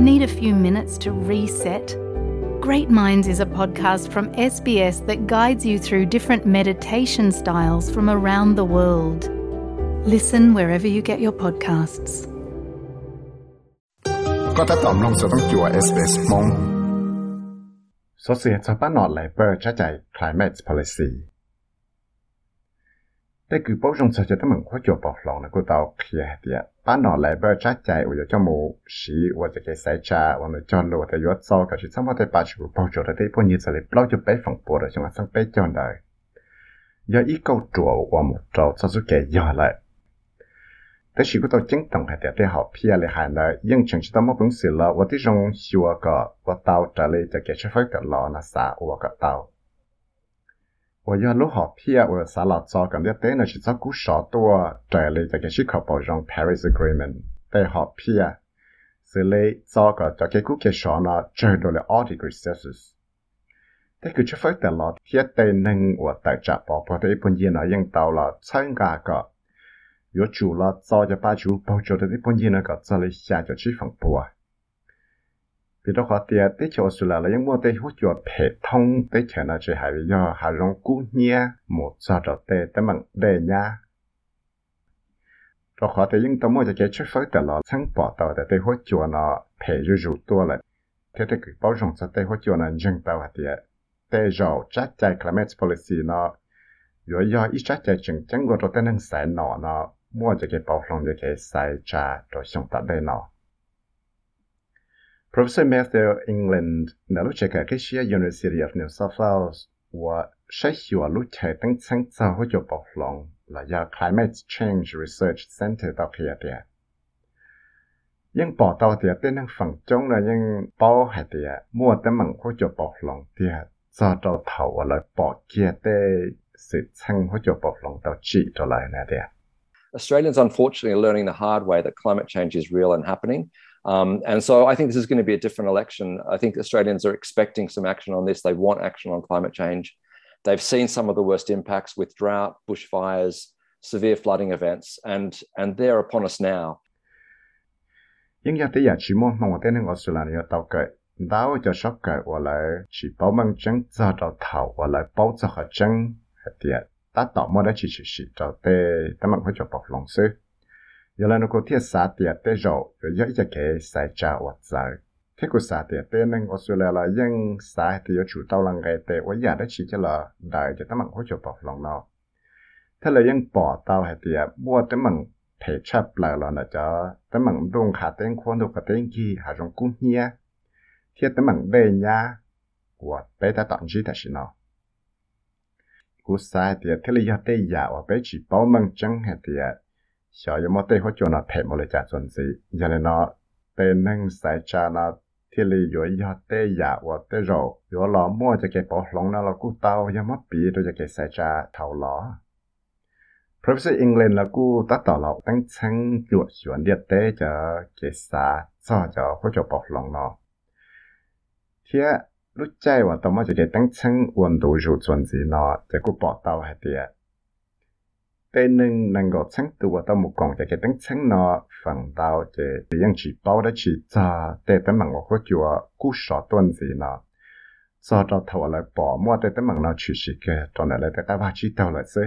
Need a few minutes to reset? Great Minds is a podcast from SBS that guides you through different meditation styles from around the world. Listen wherever you get your podcasts. ก็ถ้าตอมลงจะต้องจัว SBS มง สเสียจะป้านอดไหลเปอร์จะใจ climate policy แต่คือปกจงสัจจะต้องเหมือนข้อจบบอกหลงนะกูตาเคลียเดียป้าหนอไหลเบอร์ชัดใจอุยจะมูสีว่าจะเกใส่ชาว่ามันจอนโลแต่ยศซอกับชิซัมพอแต่ปาชูปกจบแต่พวกนี้สลิปเราจะไปฝั่งปวดจังหวะสังไปจอนได้ยาอีกเก้าจัวว่าหมดเราซาสุเกะยอดเลยแต่ชีวิตเราจริงต้องให้แต่ได้หอบเพียเลยหันเลยยังฉันจะต้องมาพึ่งสื่อเราว่าที่จงชัวก็ว่าเตาจะเลยจะเกะช่วยกับเรานะสาว่ากับเตา 我要录好片，我啥老早讲的，但那是照顾少多，这里这个是靠保障 Paris Agreement，但好片，这里照个这个顾客少呢，这到了 all degree Celsius。但佢出發得落鐵地能我大閘波波的一般人啊，用到了參加個，有住了早就把住包住的一般人那個這裡下就去風波啊。vì đó họ tiền tới chỗ sửa là những mua tới hút chuột hệ thông tới chợ là chỉ hải do hà rong cú nhia một giờ trở tê tới mặn đề nha đó họ tới những tấm mua cho cái chút phơi tới là sáng bỏ tàu tới tới hút chuột nó hệ rủ rủ tua lại thế thì cứ bảo rằng cho tới hút chuột nó dừng tàu hả tiền tê rầu chắc chạy climate policy nó rồi do ít chắc chắn chừng chẳng có cho tới năng sai nọ nó mua cho cái bảo rằng cho cái sai trà rồi xong tại đây nọ Professor Matthew England đã lúc cái cái xia University of New South Wales và sẽ hiểu lúc chạy tăng sáng tạo hỗ trợ bảo lòng là do Climate Change Research Center tạo kia địa. Nhưng bảo tàu địa tên năng phẳng trong là nhưng bảo hạt địa mua tấm bằng hỗ trợ bảo lòng địa cho tàu thầu là bỏ kia tê sự tăng hỗ trợ bảo lòng tàu chỉ trở lại nè địa. Australians, unfortunately, are learning the hard way that climate change is real and happening. Um, and so I think this is going to be a different election. I think Australians are expecting some action on this. They want action on climate change. They've seen some of the worst impacts with drought, bushfires, severe flooding events, and, and they're upon us now. Nhưng giờ tới giờ chỉ muốn mong tên người Australia tàu cậy, đào cho sắp cậy, và lại chỉ bảo mang chân cho đầu thảo, và lại bảo cho họ chân, hết tiệt. ta tỏ mô đã chỉ chỉ chỉ cho tê ta mặc phải cho bọc lòng sư giờ là nó có thiết xã tiệt tế rộ, rồi giờ ít cái sai trả vật giải thế của xã tiệt tế nên Australia là dân, xã thì chủ tàu là ngày tế và giờ đã chỉ cho là đại cho ta mặc phải cho lòng nó thế là dân bỏ tàu hay tiệt mua tê thể chấp lại là nó cho tê mặc đông khả tên khuôn đồ khả tên gì hà cung nhia. Thiết tê mặc đề nha của bé ta tận gì ta nó. Cú sai thì thế là tê giả và bé chỉ bảo mong chẳng hay 小ยมอเต้หัวจวนเทมเลยจากส่วนสียันเนาะเต้นึงสายชานาที่ลีอยู่ยอเต้ยาวเตโรอยู่หลอมั่วจะเก็บปอหลงนาเรากู้เตายามอปีตัวจะเก็บสายชาเท่าหลอ professor England แล้วกู้ตัดต่อเราตั้งชั้งจวดสวนเดียเต้จะเก็บสาซ่อจะเข้จบปอกหลงเนาะเทียรู้ใจว่าต่อมาจะเก็บตั้งชั้งอวนดูจูจวนสีเนาะจะกู้ปอกเตาให้เตีย tên nâng nâng gọi sáng tù tao một cổng chạy cái tính sáng nó phần tao chạy thì yên chỉ bao đã chỉ cho tên tấm mạng ngọt của chùa cú sọ tuần gì nó do đó thầu lại bỏ mua tên tấm mạng nó chỉ chỉ kê cho nên lại cái ba chỉ tao lại xế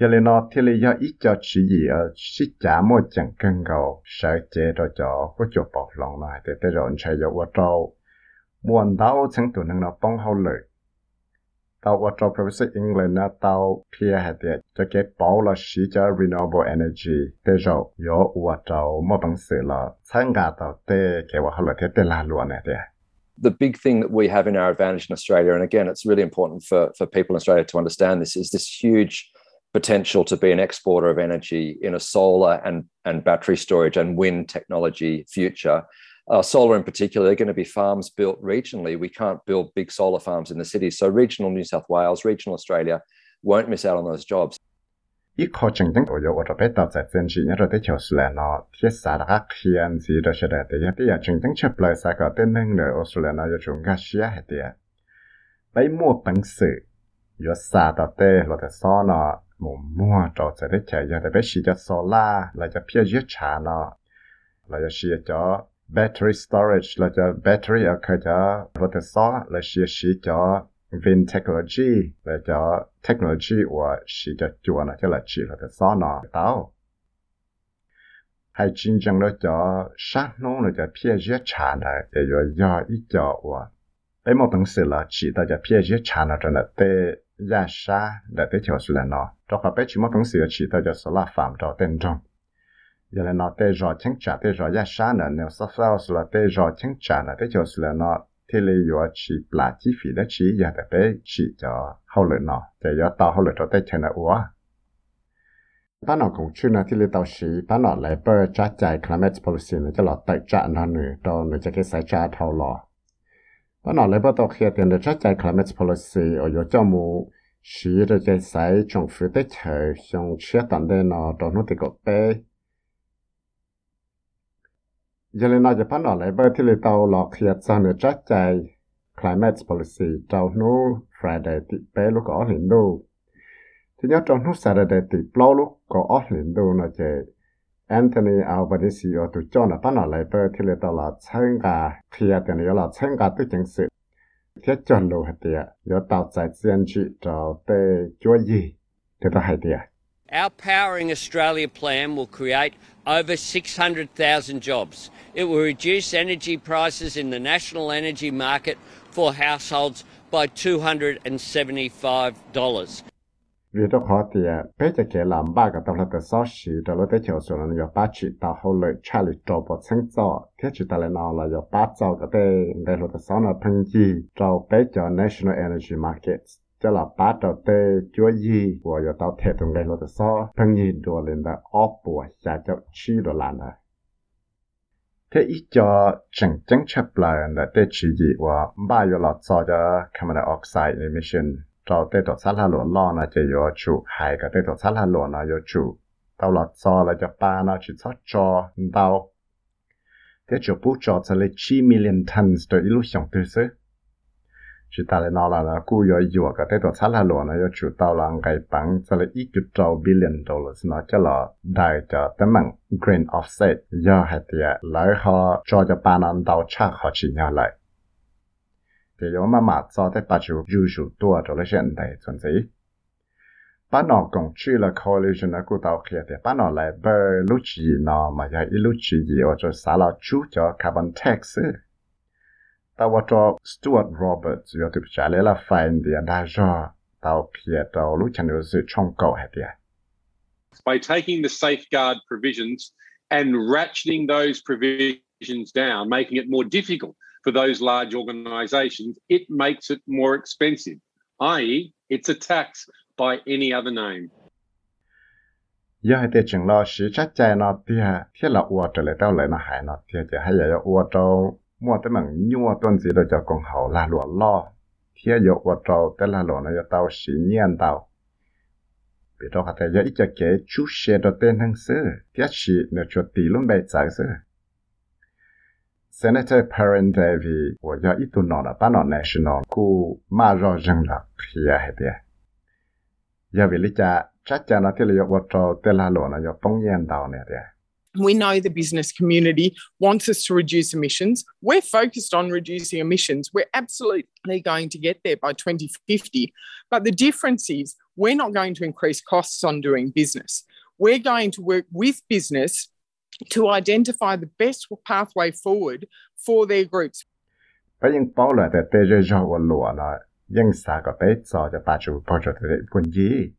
giờ lên nó thì lấy do ít cho chỉ gì ở chỉ trả mua chẳng cần cầu sợ chế rồi cho của chùa bọc lòng này để tới rồi chạy vào qua trâu muốn tao sáng tù nâng nó bông hậu lợi England na pia renewable energy. Yo bằng là gà tê thế tê là the big thing that we have in our advantage in Australia, and again, it's really important for, for people in Australia to understand this, is this huge potential to be an exporter of energy in a solar and, and battery storage and wind technology future. uh, solar in particular, they're going to be farms built regionally. We can't build big solar farms in the city. So regional New South Wales, regional Australia won't miss out on those jobs. i kho chang chang oyo ta za chen chi nya ra te chao sla no tie sa da khian zi da sha da te ya te ya chang chang chap lai sa ka te nang le australia cho battery storage, là cho battery ở cái cho vật thể xó là xí xí cho Vin technology, là cho technology và xí cho chuột là cho là chỉ là thể nó tao hay chính chẳng đó cho sát nông là cho phía dưới trà này, để cho do ít cho và bây một đồng sự là chỉ ta cho phía dưới trà nó cho là tê ra sa để để cho sự là nó cho cả bé chỉ một đồng sự chỉ ta cho số là phạm cho tên trong giờ là nó tê rõ chính trả tê rõ giá xa nè. Nếu sắp phao sự là tê rõ chính trả nè, tê cho là nó thế là yo chỉ là chi phí đó chỉ giờ để bé chỉ cho hậu lợi nó. Để yo tao hậu lợi cho tê chân là uo ta nó cũng chưa nói thì lấy tàu sĩ ta nó lấy bơ trả chạy climate policy nó cho lọ tại trả nó nữa đó nó sẽ cái sai trả thâu lọ ta nó lấy bơ tàu kia tiền để trả chạy climate policy ở yo cho mu sĩ để cái sai trong phía tới chờ xong chia tận đây nó đó nó thì có bé giờ lên nói Japan ở lại bờ thì lấy tàu lọ khía cho nửa trái climate policy tàu nu Friday thì bé lúc có liền thì nhớ trong nu Saturday thì bao lúc có liền đâu nó chạy Anthony Albanese ở tụ cho ở lại bờ thì lấy tàu là chân gà. Khía thì nó là chân gà tự chính sự. Thiết chuẩn lô hạt tiệt, nhớ tàu chạy CNG cho tê chúa gì? Thì tao hay tiệt Our Powering Australia plan will create over 600,000 jobs. It will reduce energy prices in the national energy market for households by $275. vì đó khó thì bé chỉ kể làm ba cái tàu là cái số sĩ đó là cái chiều số là có ba chỉ tàu hậu lợi cha lì trâu bọt sinh cho thế chỉ tàu là nào là có ba cho cái đây đây là cái số là phân gì trâu bé cho national energy market cho là ba trâu tê chúa gì của có tàu thể trong đây là cái số phân gì đồ lên đó ốp bùa xa cho chi đồ làm này thế ít cho chẳng chẳng chấp lại là tê chỉ gì và ba là cho cho carbon dioxide emission. Cho tê tổ sát là lộn lo là chỉ có chủ hai cái tê tổ sát là lộn là có chủ. Tao là là cho ba nó chỉ cho cho tao. Thế chủ bút cho sẽ lấy 9 million tons de ilu xiong tư chỉ ta lại nói là là cú yo yo cái tê tổ sát là lộn là có chủ tao là ngày bằng sẽ là ít chút trâu billion dollars nó cho là đại cho tấm mạng green offset yo hạt địa lại họ cho cho ba năm đầu chắc họ chỉ nhau lại thì yo mà mà cho tới ba chủ rủ chủ tua cho lấy hiện đại chuẩn gì ba nó cũng chỉ là coalition của tao kia thì ba nó lại bơ lúc gì nó mà yo ít lúc gì yo cho xã là chú cho carbon tax ấy Stuart Roberts yo tu la da jo tao pia tao lu chan chong dia by taking the safeguard provisions and ratcheting those provisions down making it more difficult for those large organizations it makes it more expensive i.e. it's a tax by any other name ยาให้เตจึงรอชีชัดใจนอเตียเทียละอวดเลยเต้าเลยนะหายนอเตียจะให้ยายอวดเรา มัวแต่มังยัวต้นสีเราจะกองเขาลาหลวล่อเทียยกว่าเราแต่ลาหลวนายเตาสีเนียนเตาปีเราขัดแต่ยอีจะเก๋ชูเชดเต้นทั้งซื้อเทียชีเนื้อชดตีลุ่มใบจากซื้อ Senator Perrin Davy của do ít tuần nọ là bán nọ national ku mà rõ ràng là kia hết đi. Giờ vì lý cha, chắc chắn là thế là do vật trò tên là lộ là do bóng nhiên đào này đi. We know the business community wants us to reduce emissions. We're focused on reducing emissions. We're absolutely going to get there by 2050. But the difference is we're not going to increase costs on doing business. We're going to work with business to identify the best pathway forward for their groups. Bây giờ bảo là để tế rơi cho quân lụa là dân xã có tế cho cho bà chủ bảo cho tế quân gì.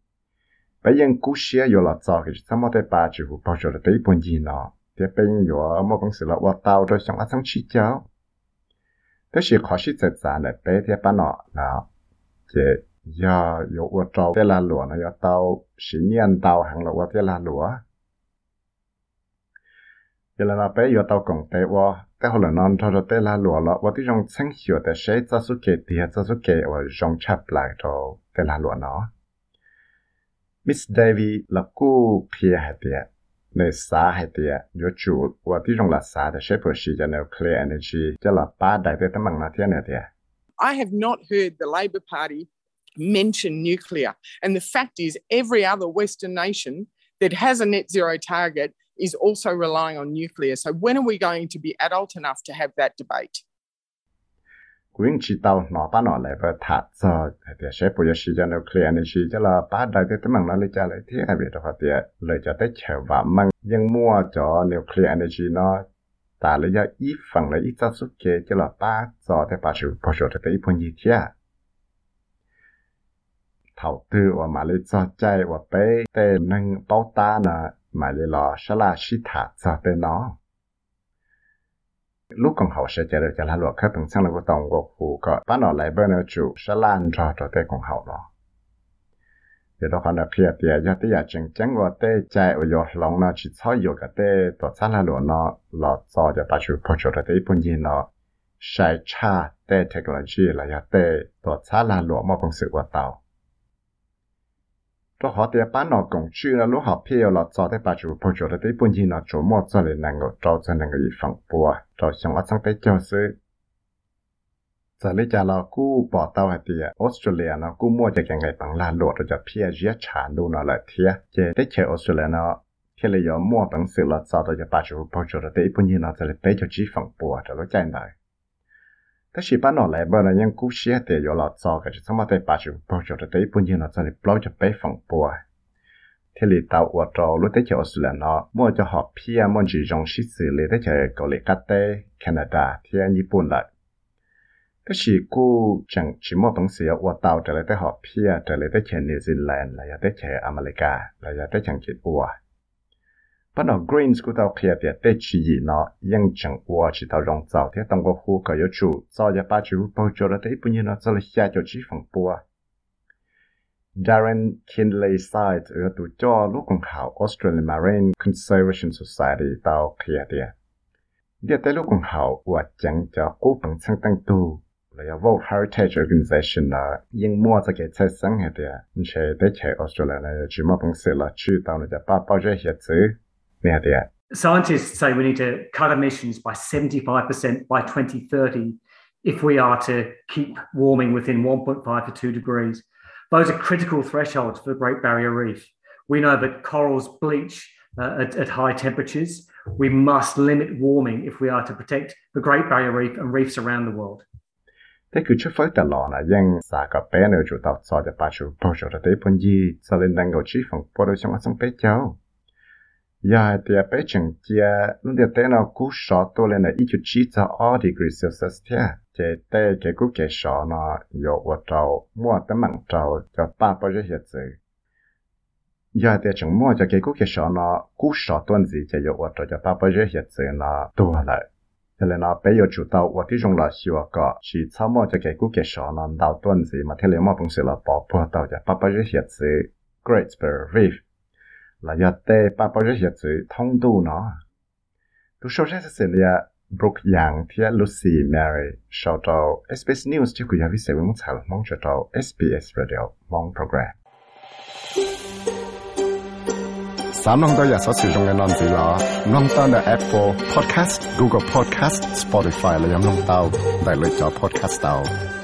Bây giờ cú xia yo là cho cái sao mà tế bà bao giờ là tế quân gì nó. Thế bây giờ yo mà công sự là qua tàu rồi xong sang chi cháu. Thế chỉ khó sĩ dịch giả là tế thế bà nó là chế giờ yo qua trâu tế là lụa nó yo tàu sĩ nhiên tàu hàng là qua tế là giờ là bé giờ tao cũng tế wa tế hồi là non cho tế là lúa lọ và tí trong sáng hiểu tế sẽ cho số thì cho số kể và trong chắp lại cho tế là lúa nó Miss Davy là cô phía hạt địa nơi xã hạt địa yo chủ và tí trong là xã để sẽ phổ sĩ cho nuclear energy cho là ba đại tế tấm bằng nó thiên này địa I have not heard the Labor Party mention nuclear. And the fact is, every other Western nation that has a net zero target is also relying on nuclear. So, when are we going to be adult enough to have that debate? วิ่งชีเตาหนอป้าหนอเหลไปถัดซอเดี๋ยวใช้ปุยชีจะนิวเคลียร์ในชีจะละป้าได้แต่ตั้งนั้นเลยจะเลยที่ไอเบียดพอเตียเลยจะได้เฉว่ามันยังมั่วจอนิวเคลียร์ในชีเนาะตาเลยจะอีฝั่งเลยอีจัะสุเกจะละป้าซอแต่ป้าชิวพอชดแต่อีพนยี่เทียเท่าตือว่ามาเลยจอใจว่าเป้แต่นั่งเป้าตานะมาเลยรอชลาชิถาจอเตเนาะ lúc còn học sẽ chạy được cho là luật khác, từng sang là của tổng của phụ có bán nó lại bên ở chủ sẽ lan cho cho tới còn học đó. Thì đó còn là kia thì giờ tới giờ chính chừng của tế chạy ở dọc lòng nó, chỉ cho dọc cái tế tổ chức là luật nó là cho cho bắt chước phát triển tế bốn gì nó. Sai cha tế technology là giờ tế tổ chức là luật mà công sự của tàu. cho họ thì bán nó công cụ là lúc họ phía là cho tới bắt chước phát triển tới bên gì nó chủ mua cho nên năng够找出能够一防波找想我上tới教 Sư giờ lấy cha là cú bỏ tàu hay thì Australia nó cú mua cho cái ngày bằng là lụa rồi cho phía dưới trả luôn nó lại thiệt chứ. Tới chơi Australia nó khi lấy giờ mua bằng sự là sao tôi cho ba chục bao nhiêu rồi tới bao nhiêu nó sẽ lấy bé cho chi phần bùa cho nó chạy này thế chỉ bán nó lại bên là những cú xe thì giờ là sao cái chúng ta tới ba chục bao nhiêu rồi tới bao nhiêu nó sẽ lấy bao cho bé phần bùa. Thế li tàu ở trâu lúc tới chơi Australia, nó mua cho họ phía mua chỉ dùng sĩ sự lấy tới chơi cầu lấy cát Canada thì Nhật Bản lại. Cái gì cô chẳng chỉ một bằng sự ở tàu trở lại tới họ phía trở lại tới chơi New Zealand là tới chơi America là tới chẳng chỉ ua bắt đầu greens của tao kia việc tết chỉ gì nó, yên chẳng qua chỉ tao rong giàu thế tông có khu cả yếu chủ, do giờ ba chú bao cho đó thấy bao nhiêu nó sẽ là xa cho chỉ phòng bùa Darren Kinley Side ở tụ cho lúc còn hảo Australian Marine Conservation Society tao kia địa địa tới lúc còn hảo của chẳng cho cố bằng sang tăng tu là do World Heritage Organization là yên mua cho cái xe sáng hệ địa chế tới chế Australia này, chỉ mà bằng sự là chú tao là cho ba, bao giờ hiện chứ? Scientists say we need to cut emissions by 75% by 2030 if we are to keep warming within 1.5 to 2 degrees. Those are critical thresholds for the Great Barrier Reef. We know that corals bleach uh, at, at high temperatures. We must limit warming if we are to protect the Great Barrier Reef and reefs around the world. thế cứ trước phơi tờ lò là dân xã có bé nữa chủ tàu cho cho bà chủ bao giờ tới phân gì cho nên đang Ja, der Beijing, der und der Dana Kusha tole na ich chita a degree Celsius tia. Der der der Guke sha na yo wa tao, mo ta mang tao, ja ta pa je ye zi. Ja, der Cheng mo ja Guke sha na Kusha ton zi ja yo wa tao, ja ta pa je ye zi na to la. Tele na pe yo chu tao wa ti jong la xiu ka, chi cha mo ja Guke sha na dao ton zi ma tele mo pung se la pa pa tao ja ta pa je ye zi. Great Spirit. Reef là giờ tê ba bao giờ giờ chữ thông tu nó. Tu sau sẽ sẽ là Brooke Yang thia Lucy Mary, sau đó SBS News chứ cứ giờ viết sẽ muốn xả mong cho đó SBS Radio mong program. สามน้องตัวอยากสอสื่อตรงกันนอนสีหลอน้องตั้งแต่ Apple Podcast, Google Podcast, Spotify และยังน้องเตาได้เลยจอ Podcast tao.